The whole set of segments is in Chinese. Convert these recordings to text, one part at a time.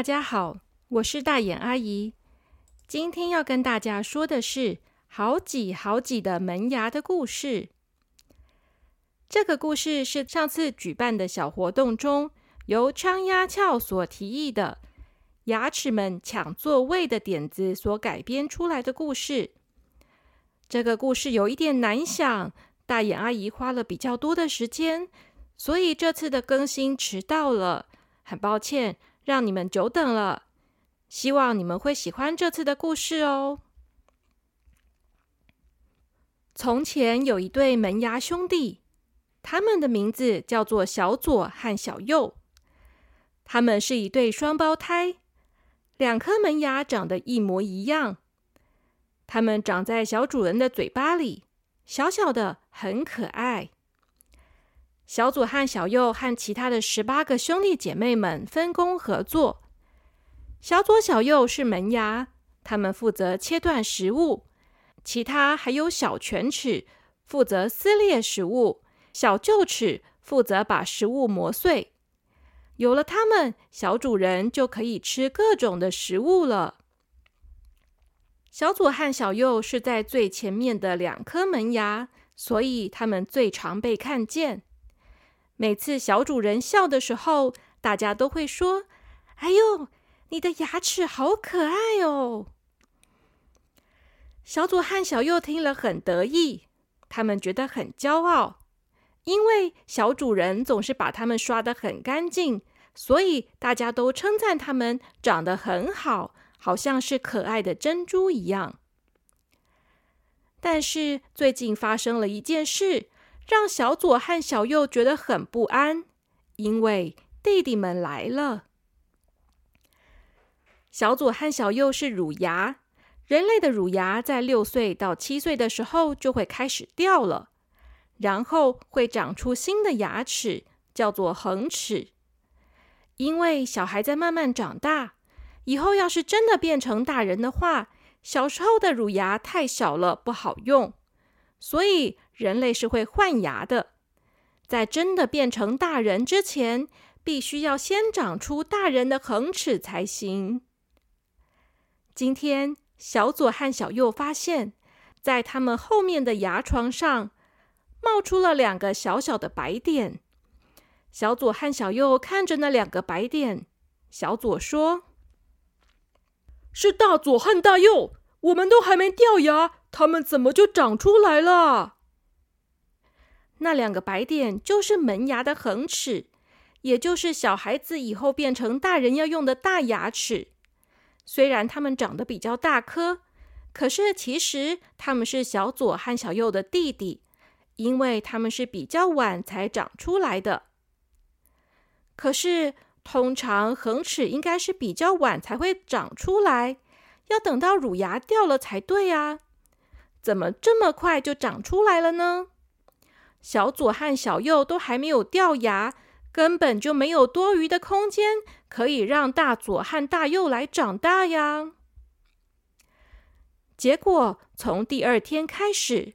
大家好，我是大眼阿姨。今天要跟大家说的是好几好几的门牙的故事。这个故事是上次举办的小活动中，由张鸭翘所提议的牙齿们抢座位的点子所改编出来的故事。这个故事有一点难想，大眼阿姨花了比较多的时间，所以这次的更新迟到了，很抱歉。让你们久等了，希望你们会喜欢这次的故事哦。从前有一对门牙兄弟，他们的名字叫做小左和小右。他们是一对双胞胎，两颗门牙长得一模一样。他们长在小主人的嘴巴里，小小的，很可爱。小左和小右和其他的十八个兄弟姐妹们分工合作。小左、小右是门牙，他们负责切断食物；其他还有小犬齿，负责撕裂食物；小臼齿负责把食物磨碎。有了它们，小主人就可以吃各种的食物了。小左和小右是在最前面的两颗门牙，所以他们最常被看见。每次小主人笑的时候，大家都会说：“哎呦，你的牙齿好可爱哦！”小左和小右听了很得意，他们觉得很骄傲，因为小主人总是把它们刷得很干净，所以大家都称赞它们长得很好，好像是可爱的珍珠一样。但是最近发生了一件事。让小左和小右觉得很不安，因为弟弟们来了。小左和小右是乳牙，人类的乳牙在六岁到七岁的时候就会开始掉了，然后会长出新的牙齿，叫做恒齿。因为小孩在慢慢长大，以后要是真的变成大人的话，小时候的乳牙太小了，不好用，所以。人类是会换牙的，在真的变成大人之前，必须要先长出大人的恒齿才行。今天，小左和小右发现，在他们后面的牙床上冒出了两个小小的白点。小左和小右看着那两个白点，小左说：“是大左和大右，我们都还没掉牙，他们怎么就长出来了？”那两个白点就是门牙的恒齿，也就是小孩子以后变成大人要用的大牙齿。虽然它们长得比较大颗，可是其实他们是小左和小右的弟弟，因为他们是比较晚才长出来的。可是通常恒齿应该是比较晚才会长出来，要等到乳牙掉了才对啊！怎么这么快就长出来了呢？小左和小右都还没有掉牙，根本就没有多余的空间可以让大左和大右来长大呀。结果从第二天开始，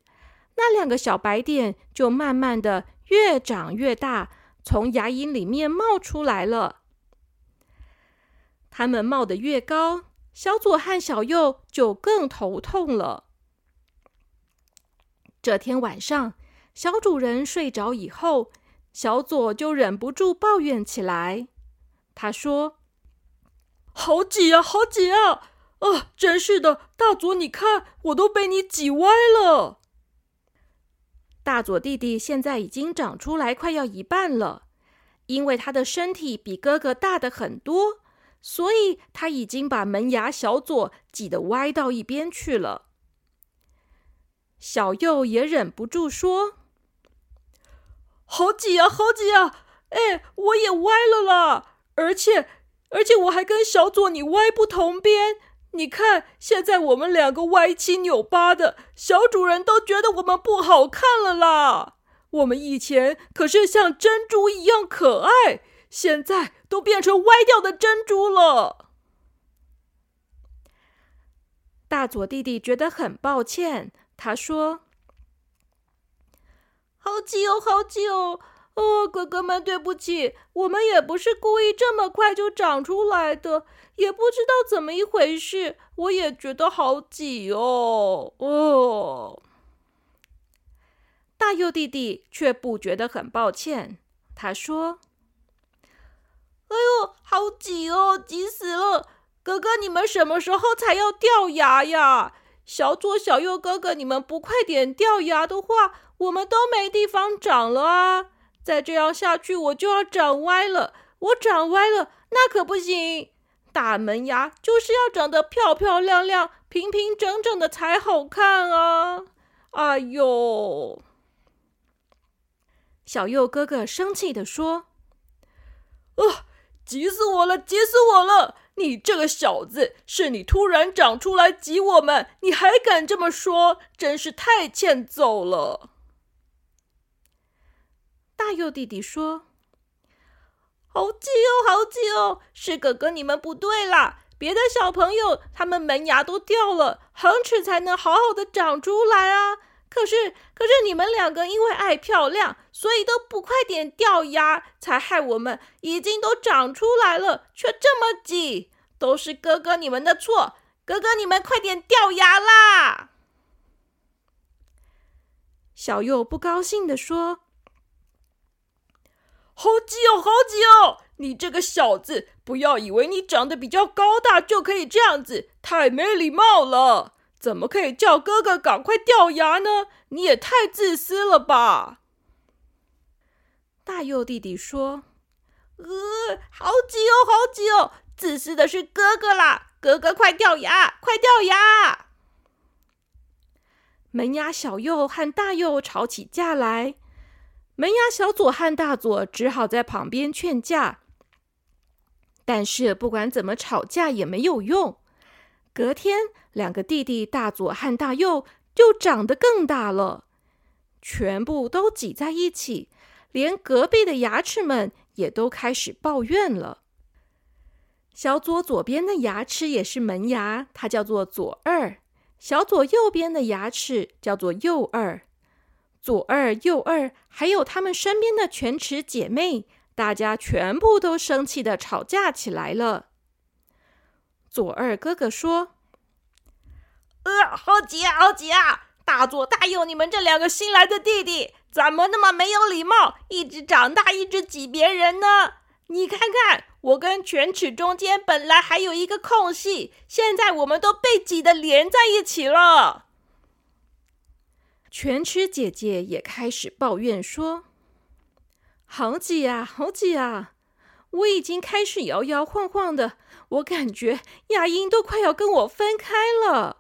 那两个小白点就慢慢的越长越大，从牙龈里面冒出来了。它们冒得越高，小左和小右就更头痛了。这天晚上。小主人睡着以后，小左就忍不住抱怨起来。他说：“好挤啊，好挤啊！啊，真是的，大左，你看，我都被你挤歪了。”大左弟弟现在已经长出来快要一半了，因为他的身体比哥哥大的很多，所以他已经把门牙小左挤得歪到一边去了。小右也忍不住说。好挤啊，好挤啊！哎，我也歪了啦！而且，而且我还跟小左你歪不同边。你看，现在我们两个歪七扭八的，小主人都觉得我们不好看了啦。我们以前可是像珍珠一样可爱，现在都变成歪掉的珍珠了。大左弟弟觉得很抱歉，他说。好挤哦，好挤哦！哦，哥哥们，对不起，我们也不是故意这么快就长出来的，也不知道怎么一回事，我也觉得好挤哦。哦，大佑弟弟却不觉得很抱歉，他说：“哎呦，好挤哦，挤死了！哥哥，你们什么时候才要掉牙呀？小左、小右哥哥，你们不快点掉牙的话，我们都没地方长了啊！”再这样下去，我就要长歪了。我长歪了，那可不行。大门牙就是要长得漂漂亮亮、平平整整的才好看啊！哎呦，小右哥哥生气的说：“啊，急死我了，急死我了！你这个小子，是你突然长出来挤我们，你还敢这么说，真是太欠揍了。”大佑弟弟说：“好挤哦，好挤哦！是哥哥你们不对啦，别的小朋友他们门牙都掉了，恒齿才能好好的长出来啊。可是，可是你们两个因为爱漂亮，所以都不快点掉牙，才害我们已经都长出来了，却这么挤，都是哥哥你们的错。哥哥你们快点掉牙啦！”小右不高兴的说。好挤哦，好挤哦！你这个小子，不要以为你长得比较高大就可以这样子，太没礼貌了！怎么可以叫哥哥赶快掉牙呢？你也太自私了吧！大佑弟弟说：“呃，好挤哦，好挤哦！自私的是哥哥啦！哥哥快掉牙，快掉牙！”门牙小右和大右吵起架来。门牙小左和大左只好在旁边劝架，但是不管怎么吵架也没有用。隔天，两个弟弟大左和大右就长得更大了，全部都挤在一起，连隔壁的牙齿们也都开始抱怨了。小左左边的牙齿也是门牙，它叫做左二；小左右边的牙齿叫做右二。左二、右二，还有他们身边的犬齿姐妹，大家全部都生气的吵架起来了。左二哥哥说：“呃，好急啊，好急啊！大左、大右，你们这两个新来的弟弟，怎么那么没有礼貌，一直长大，一直挤别人呢？你看看，我跟犬齿中间本来还有一个空隙，现在我们都被挤得连在一起了。”犬齿姐姐也开始抱怨说：“好挤啊，好挤啊！我已经开始摇摇晃晃的，我感觉牙龈都快要跟我分开了。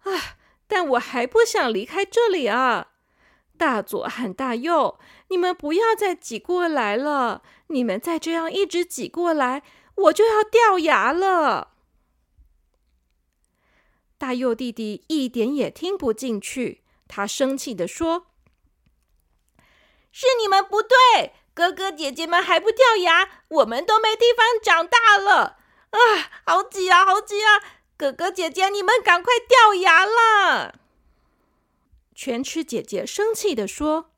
啊！但我还不想离开这里啊！大左和大右，你们不要再挤过来了！你们再这样一直挤过来，我就要掉牙了。”大右弟弟一点也听不进去。他生气的说：“是你们不对，哥哥姐姐们还不掉牙，我们都没地方长大了啊！好挤啊，好挤啊！哥哥姐姐，你们赶快掉牙了！”全吃姐姐生气的说：“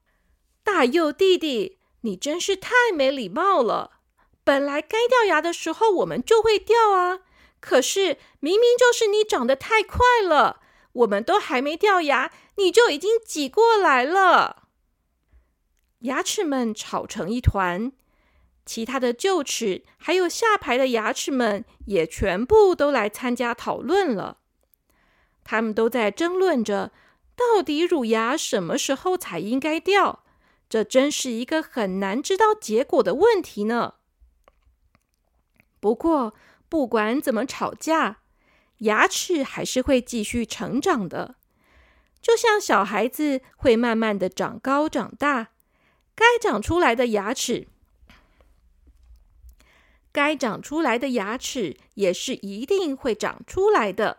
大佑弟弟，你真是太没礼貌了！本来该掉牙的时候，我们就会掉啊。可是明明就是你长得太快了，我们都还没掉牙。”你就已经挤过来了，牙齿们吵成一团，其他的臼齿还有下排的牙齿们也全部都来参加讨论了。他们都在争论着，到底乳牙什么时候才应该掉？这真是一个很难知道结果的问题呢。不过，不管怎么吵架，牙齿还是会继续成长的。就像小孩子会慢慢的长高长大，该长出来的牙齿，该长出来的牙齿也是一定会长出来的。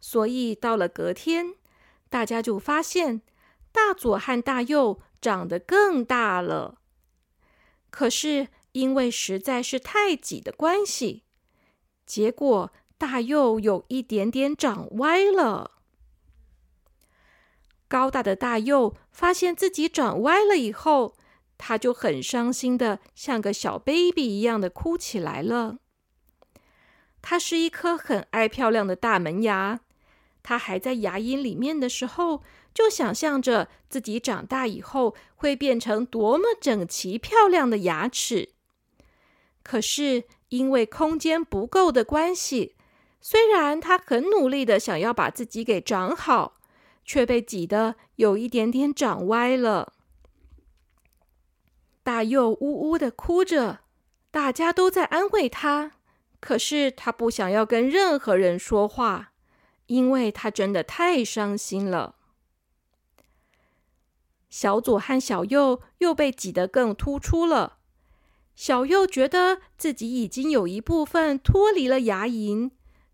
所以到了隔天，大家就发现大左和大右长得更大了。可是因为实在是太挤的关系，结果大右有一点点长歪了。高大的大右发现自己长歪了以后，他就很伤心的，像个小 baby 一样的哭起来了。它是一颗很爱漂亮的大门牙。他还在牙龈里面的时候，就想象着自己长大以后会变成多么整齐漂亮的牙齿。可是因为空间不够的关系，虽然他很努力的想要把自己给长好，却被挤得有一点点长歪了。大佑呜呜的哭着，大家都在安慰他，可是他不想要跟任何人说话，因为他真的太伤心了。小左和小右又被挤得更突出了。小右觉得自己已经有一部分脱离了牙龈，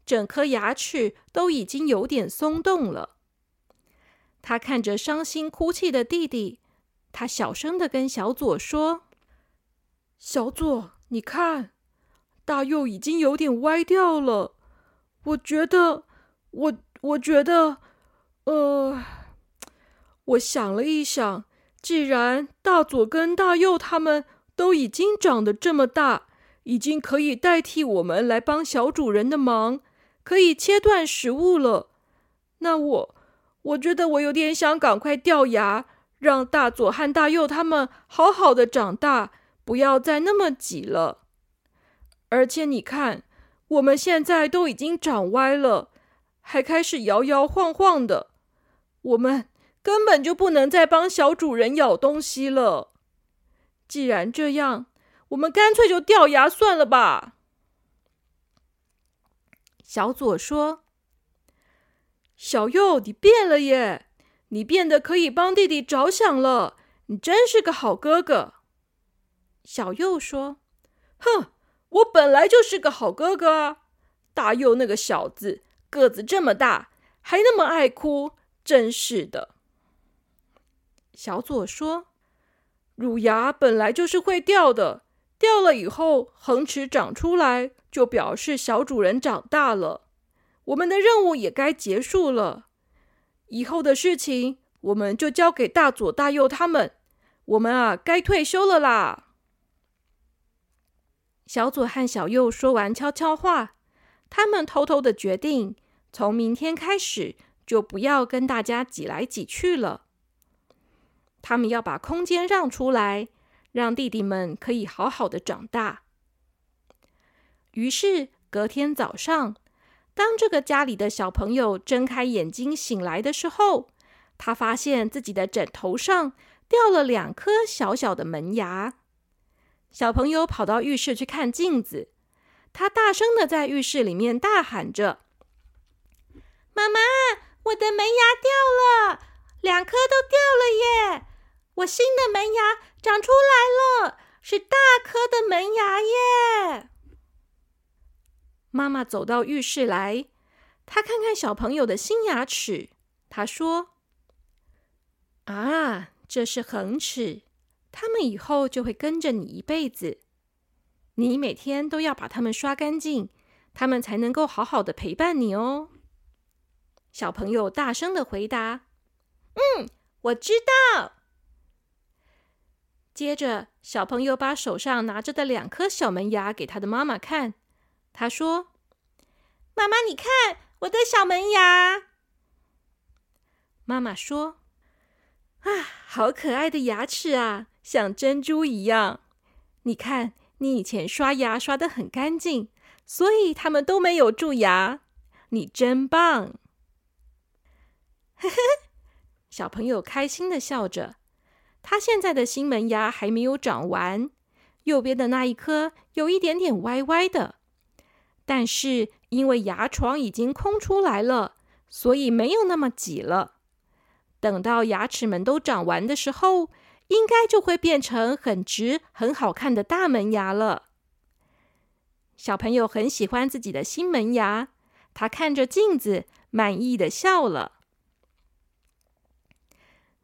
整颗牙齿都已经有点松动了。他看着伤心哭泣的弟弟。他小声的跟小左说：“小左，你看，大右已经有点歪掉了。我觉得，我我觉得，呃，我想了一想，既然大左跟大佑他们都已经长得这么大，已经可以代替我们来帮小主人的忙，可以切断食物了，那我，我觉得我有点想赶快掉牙。”让大左和大右他们好好的长大，不要再那么挤了。而且你看，我们现在都已经长歪了，还开始摇摇晃晃的，我们根本就不能再帮小主人咬东西了。既然这样，我们干脆就掉牙算了吧。小左说：“小右，你变了耶！”你变得可以帮弟弟着想了，你真是个好哥哥。小右说：“哼，我本来就是个好哥哥啊！大右那个小子个子这么大，还那么爱哭，真是的。”小左说：“乳牙本来就是会掉的，掉了以后恒齿长出来，就表示小主人长大了。我们的任务也该结束了。”以后的事情，我们就交给大左、大右他们。我们啊，该退休了啦。小左和小右说完悄悄话，他们偷偷的决定，从明天开始就不要跟大家挤来挤去了。他们要把空间让出来，让弟弟们可以好好的长大。于是隔天早上。当这个家里的小朋友睁开眼睛醒来的时候，他发现自己的枕头上掉了两颗小小的门牙。小朋友跑到浴室去看镜子，他大声的在浴室里面大喊着：“妈妈，我的门牙掉了，两颗都掉了耶！我新的门牙长出来了，是大颗的门牙耶！”妈妈走到浴室来，她看看小朋友的新牙齿，她说：“啊，这是恒齿，他们以后就会跟着你一辈子。你每天都要把它们刷干净，他们才能够好好的陪伴你哦。”小朋友大声的回答：“嗯，我知道。”接着，小朋友把手上拿着的两颗小门牙给他的妈妈看。他说：“妈妈，你看我的小门牙。”妈妈说：“啊，好可爱的牙齿啊，像珍珠一样。你看，你以前刷牙刷的很干净，所以他们都没有蛀牙。你真棒！”呵呵，小朋友开心的笑着。他现在的新门牙还没有长完，右边的那一颗有一点点歪歪的。但是因为牙床已经空出来了，所以没有那么挤了。等到牙齿们都长完的时候，应该就会变成很直、很好看的大门牙了。小朋友很喜欢自己的新门牙，他看着镜子，满意的笑了。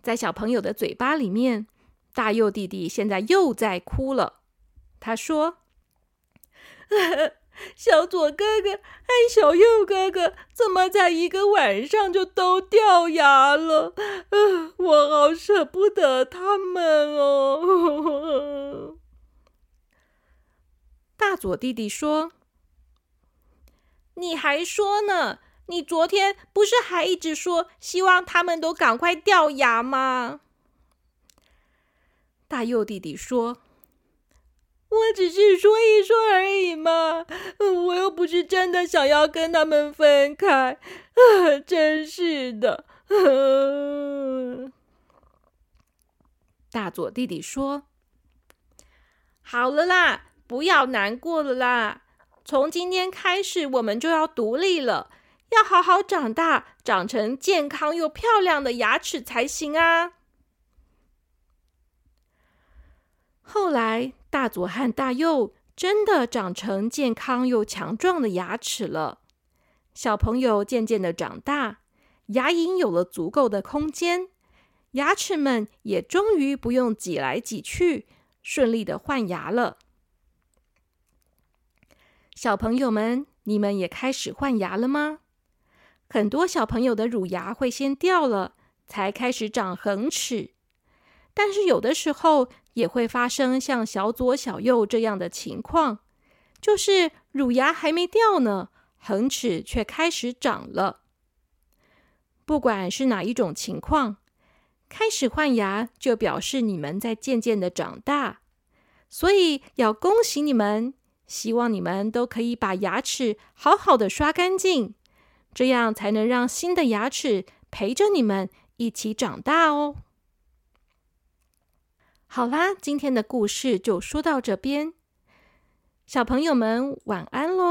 在小朋友的嘴巴里面，大佑弟弟现在又在哭了。他说。小左哥哥和小右哥哥怎么在一个晚上就都掉牙了？啊，我好舍不得他们哦！大左弟弟说：“你还说呢？你昨天不是还一直说希望他们都赶快掉牙吗？”大右弟弟说。我只是说一说而已嘛，我又不是真的想要跟他们分开，啊，真是的。大左弟弟说：“好了啦，不要难过了啦。从今天开始，我们就要独立了，要好好长大，长成健康又漂亮的牙齿才行啊。”后来。大左和大右真的长成健康又强壮的牙齿了。小朋友渐渐的长大，牙龈有了足够的空间，牙齿们也终于不用挤来挤去，顺利的换牙了。小朋友们，你们也开始换牙了吗？很多小朋友的乳牙会先掉了，才开始长恒齿。但是有的时候也会发生像小左、小右这样的情况，就是乳牙还没掉呢，恒齿却开始长了。不管是哪一种情况，开始换牙就表示你们在渐渐的长大，所以要恭喜你们，希望你们都可以把牙齿好好的刷干净，这样才能让新的牙齿陪着你们一起长大哦。好啦，今天的故事就说到这边，小朋友们晚安喽。